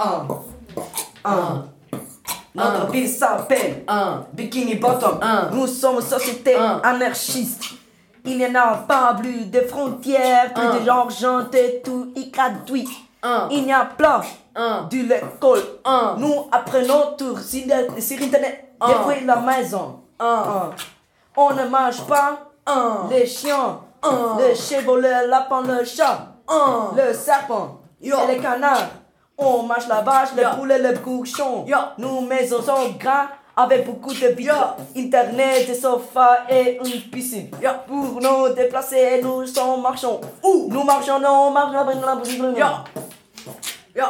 Un. Un. Notre ville s'appelle Un. Bikini Bottom. Un. Nous sommes société Un. anarchiste. Il n'y en a pas plus de frontières, plus Un. de l'argent, de tout y gratuit. Un. Il n'y a pas de l'école. Un. Nous apprenons tout sur, sur internet depuis la maison. On ne mange pas Un. les chiens, Un. le chevaux, le lapin, le chat, Un. le serpent Yo. et les canards. On mange la vache, le poulet, le cochon. Yo. Nos maisons sont grandes avec beaucoup de vitres, internet, des sofas et une piscine. Pour nous déplacer, nous sommes marchons. Ouh. Nous marchons, nous marchons. Yo. Yo.